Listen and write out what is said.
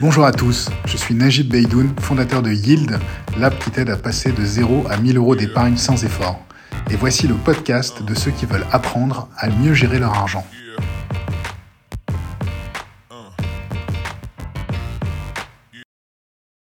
Bonjour à tous, je suis Najib Beidoun, fondateur de Yield, l'app qui t'aide à passer de 0 à 1000 euros d'épargne sans effort. Et voici le podcast de ceux qui veulent apprendre à mieux gérer leur argent.